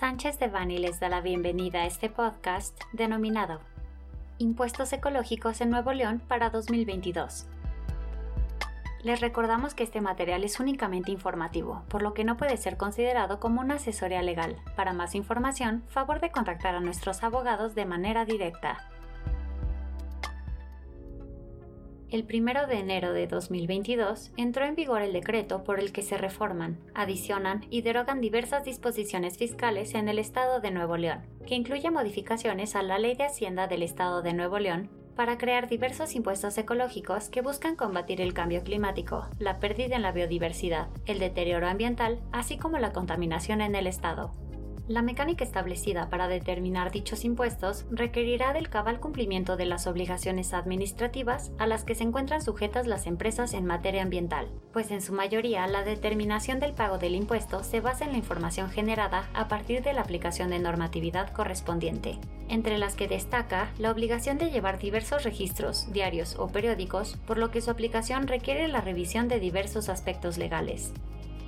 Sánchez de Bani les da la bienvenida a este podcast denominado Impuestos Ecológicos en Nuevo León para 2022. Les recordamos que este material es únicamente informativo, por lo que no puede ser considerado como una asesoría legal. Para más información, favor de contactar a nuestros abogados de manera directa. El 1 de enero de 2022 entró en vigor el decreto por el que se reforman, adicionan y derogan diversas disposiciones fiscales en el Estado de Nuevo León, que incluye modificaciones a la Ley de Hacienda del Estado de Nuevo León para crear diversos impuestos ecológicos que buscan combatir el cambio climático, la pérdida en la biodiversidad, el deterioro ambiental, así como la contaminación en el Estado. La mecánica establecida para determinar dichos impuestos requerirá del cabal cumplimiento de las obligaciones administrativas a las que se encuentran sujetas las empresas en materia ambiental, pues en su mayoría la determinación del pago del impuesto se basa en la información generada a partir de la aplicación de normatividad correspondiente, entre las que destaca la obligación de llevar diversos registros, diarios o periódicos, por lo que su aplicación requiere la revisión de diversos aspectos legales.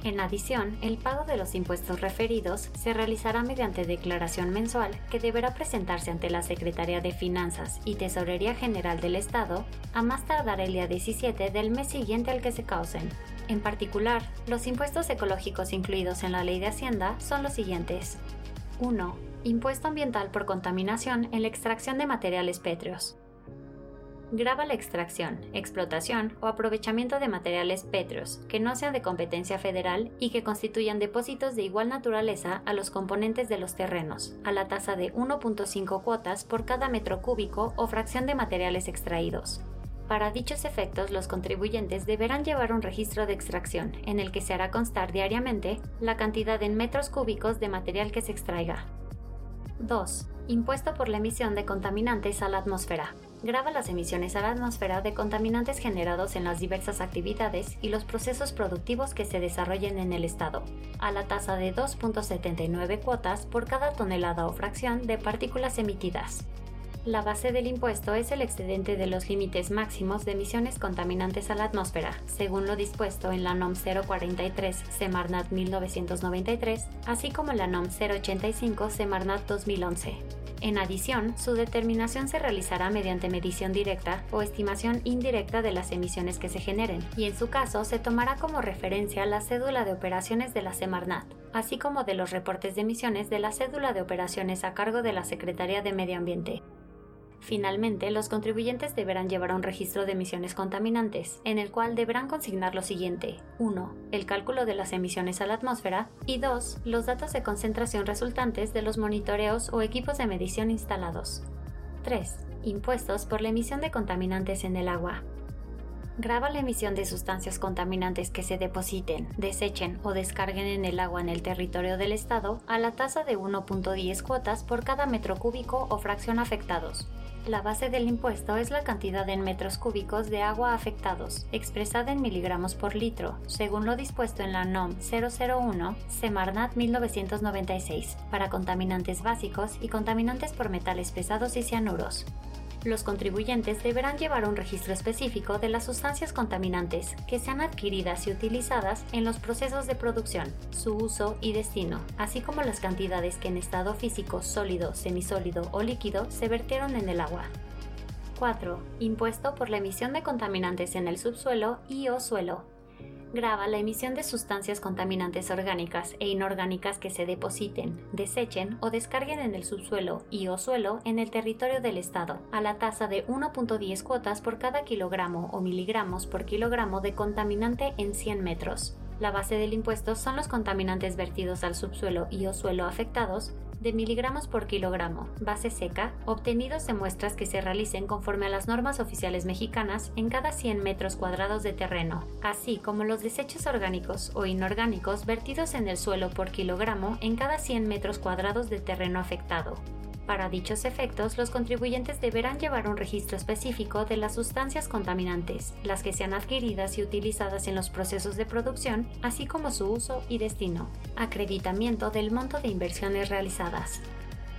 En adición, el pago de los impuestos referidos se realizará mediante declaración mensual que deberá presentarse ante la Secretaría de Finanzas y Tesorería General del Estado a más tardar el día 17 del mes siguiente al que se causen. En particular, los impuestos ecológicos incluidos en la Ley de Hacienda son los siguientes. 1. Impuesto ambiental por contaminación en la extracción de materiales pétreos graba la extracción, explotación o aprovechamiento de materiales pétreos que no sean de competencia federal y que constituyan depósitos de igual naturaleza a los componentes de los terrenos, a la tasa de 1.5 cuotas por cada metro cúbico o fracción de materiales extraídos. Para dichos efectos, los contribuyentes deberán llevar un registro de extracción, en el que se hará constar diariamente la cantidad en metros cúbicos de material que se extraiga. 2. Impuesto por la emisión de contaminantes a la atmósfera graba las emisiones a la atmósfera de contaminantes generados en las diversas actividades y los procesos productivos que se desarrollen en el Estado, a la tasa de 2.79 cuotas por cada tonelada o fracción de partículas emitidas. La base del impuesto es el excedente de los límites máximos de emisiones contaminantes a la atmósfera, según lo dispuesto en la NOM 043 Semarnat 1993, así como la NOM 085 Semarnat 2011. En adición, su determinación se realizará mediante medición directa o estimación indirecta de las emisiones que se generen, y en su caso se tomará como referencia la cédula de operaciones de la Semarnat, así como de los reportes de emisiones de la cédula de operaciones a cargo de la Secretaría de Medio Ambiente. Finalmente, los contribuyentes deberán llevar un registro de emisiones contaminantes, en el cual deberán consignar lo siguiente. 1. El cálculo de las emisiones a la atmósfera y 2. Los datos de concentración resultantes de los monitoreos o equipos de medición instalados. 3. Impuestos por la emisión de contaminantes en el agua. Graba la emisión de sustancias contaminantes que se depositen, desechen o descarguen en el agua en el territorio del Estado a la tasa de 1.10 cuotas por cada metro cúbico o fracción afectados, la base del impuesto es la cantidad en metros cúbicos de agua afectados, expresada en miligramos por litro, según lo dispuesto en la NOM 001 Semarnat 1996, para contaminantes básicos y contaminantes por metales pesados y cianuros los contribuyentes deberán llevar un registro específico de las sustancias contaminantes que sean adquiridas y utilizadas en los procesos de producción, su uso y destino, así como las cantidades que en estado físico, sólido, semisólido o líquido se vertieron en el agua. 4. Impuesto por la emisión de contaminantes en el subsuelo y o suelo, graba la emisión de sustancias contaminantes orgánicas e inorgánicas que se depositen, desechen o descarguen en el subsuelo y o suelo en el territorio del Estado, a la tasa de 1.10 cuotas por cada kilogramo o miligramos por kilogramo de contaminante en 100 metros. La base del impuesto son los contaminantes vertidos al subsuelo y o suelo afectados, de miligramos por kilogramo, base seca, obtenidos de muestras que se realicen conforme a las normas oficiales mexicanas en cada 100 metros cuadrados de terreno, así como los desechos orgánicos o inorgánicos vertidos en el suelo por kilogramo en cada 100 metros cuadrados de terreno afectado. Para dichos efectos, los contribuyentes deberán llevar un registro específico de las sustancias contaminantes, las que sean adquiridas y utilizadas en los procesos de producción, así como su uso y destino, acreditamiento del monto de inversiones realizadas.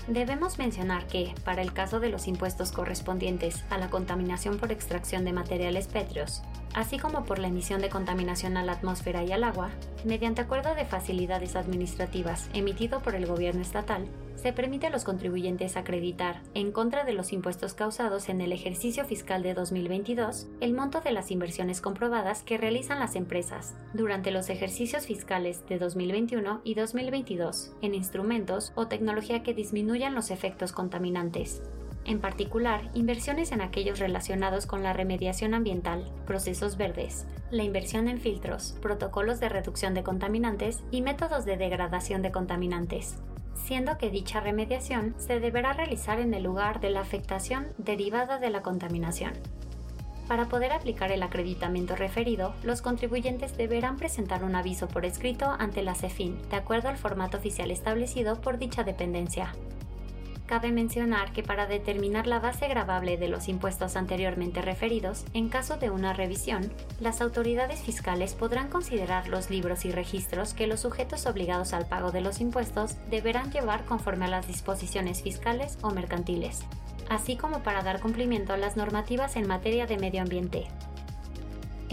Debemos mencionar que, para el caso de los impuestos correspondientes a la contaminación por extracción de materiales pétreos, así como por la emisión de contaminación a la atmósfera y al agua, mediante acuerdo de facilidades administrativas emitido por el gobierno estatal, se permite a los contribuyentes acreditar, en contra de los impuestos causados en el ejercicio fiscal de 2022, el monto de las inversiones comprobadas que realizan las empresas durante los ejercicios fiscales de 2021 y 2022 en instrumentos o tecnología que disminuyan los efectos contaminantes, en particular inversiones en aquellos relacionados con la remediación ambiental, procesos verdes, la inversión en filtros, protocolos de reducción de contaminantes y métodos de degradación de contaminantes, siendo que dicha remediación se deberá realizar en el lugar de la afectación derivada de la contaminación. Para poder aplicar el acreditamiento referido, los contribuyentes deberán presentar un aviso por escrito ante la CEFIN, de acuerdo al formato oficial establecido por dicha dependencia, Cabe mencionar que para determinar la base gravable de los impuestos anteriormente referidos, en caso de una revisión, las autoridades fiscales podrán considerar los libros y registros que los sujetos obligados al pago de los impuestos deberán llevar conforme a las disposiciones fiscales o mercantiles, así como para dar cumplimiento a las normativas en materia de medio ambiente,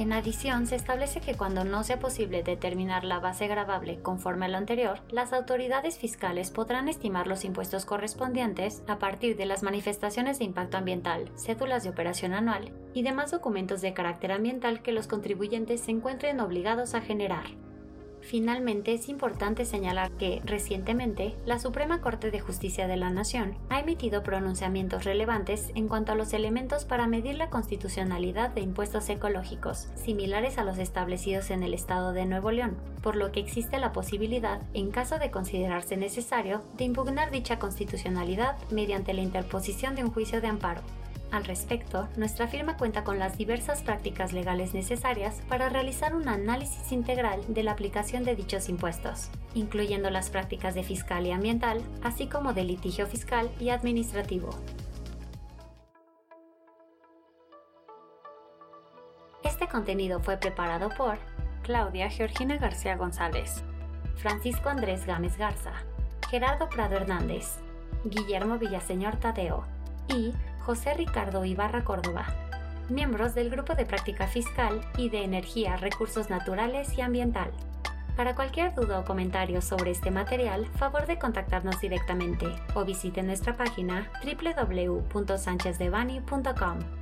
en adición, se establece que cuando no sea posible determinar la base gravable conforme a lo anterior, las autoridades fiscales podrán estimar los impuestos correspondientes a partir de las manifestaciones de impacto ambiental, cédulas de operación anual y demás documentos de carácter ambiental que los contribuyentes se encuentren obligados a generar. Finalmente, es importante señalar que, recientemente, la Suprema Corte de Justicia de la Nación ha emitido pronunciamientos relevantes en cuanto a los elementos para medir la constitucionalidad de impuestos ecológicos, similares a los establecidos en el Estado de Nuevo León, por lo que existe la posibilidad, en caso de considerarse necesario, de impugnar dicha constitucionalidad mediante la interposición de un juicio de amparo. Al respecto, nuestra firma cuenta con las diversas prácticas legales necesarias para realizar un análisis integral de la aplicación de dichos impuestos, incluyendo las prácticas de fiscal y ambiental, así como de litigio fiscal y administrativo. Este contenido fue preparado por Claudia Georgina García González, Francisco Andrés Gámez Garza, Gerardo Prado Hernández, Guillermo Villaseñor Tadeo y José Ricardo Ibarra Córdoba, miembros del Grupo de Práctica Fiscal y de Energía, Recursos Naturales y Ambiental. Para cualquier duda o comentario sobre este material, favor de contactarnos directamente o visite nuestra página www.sanchezdevani.com.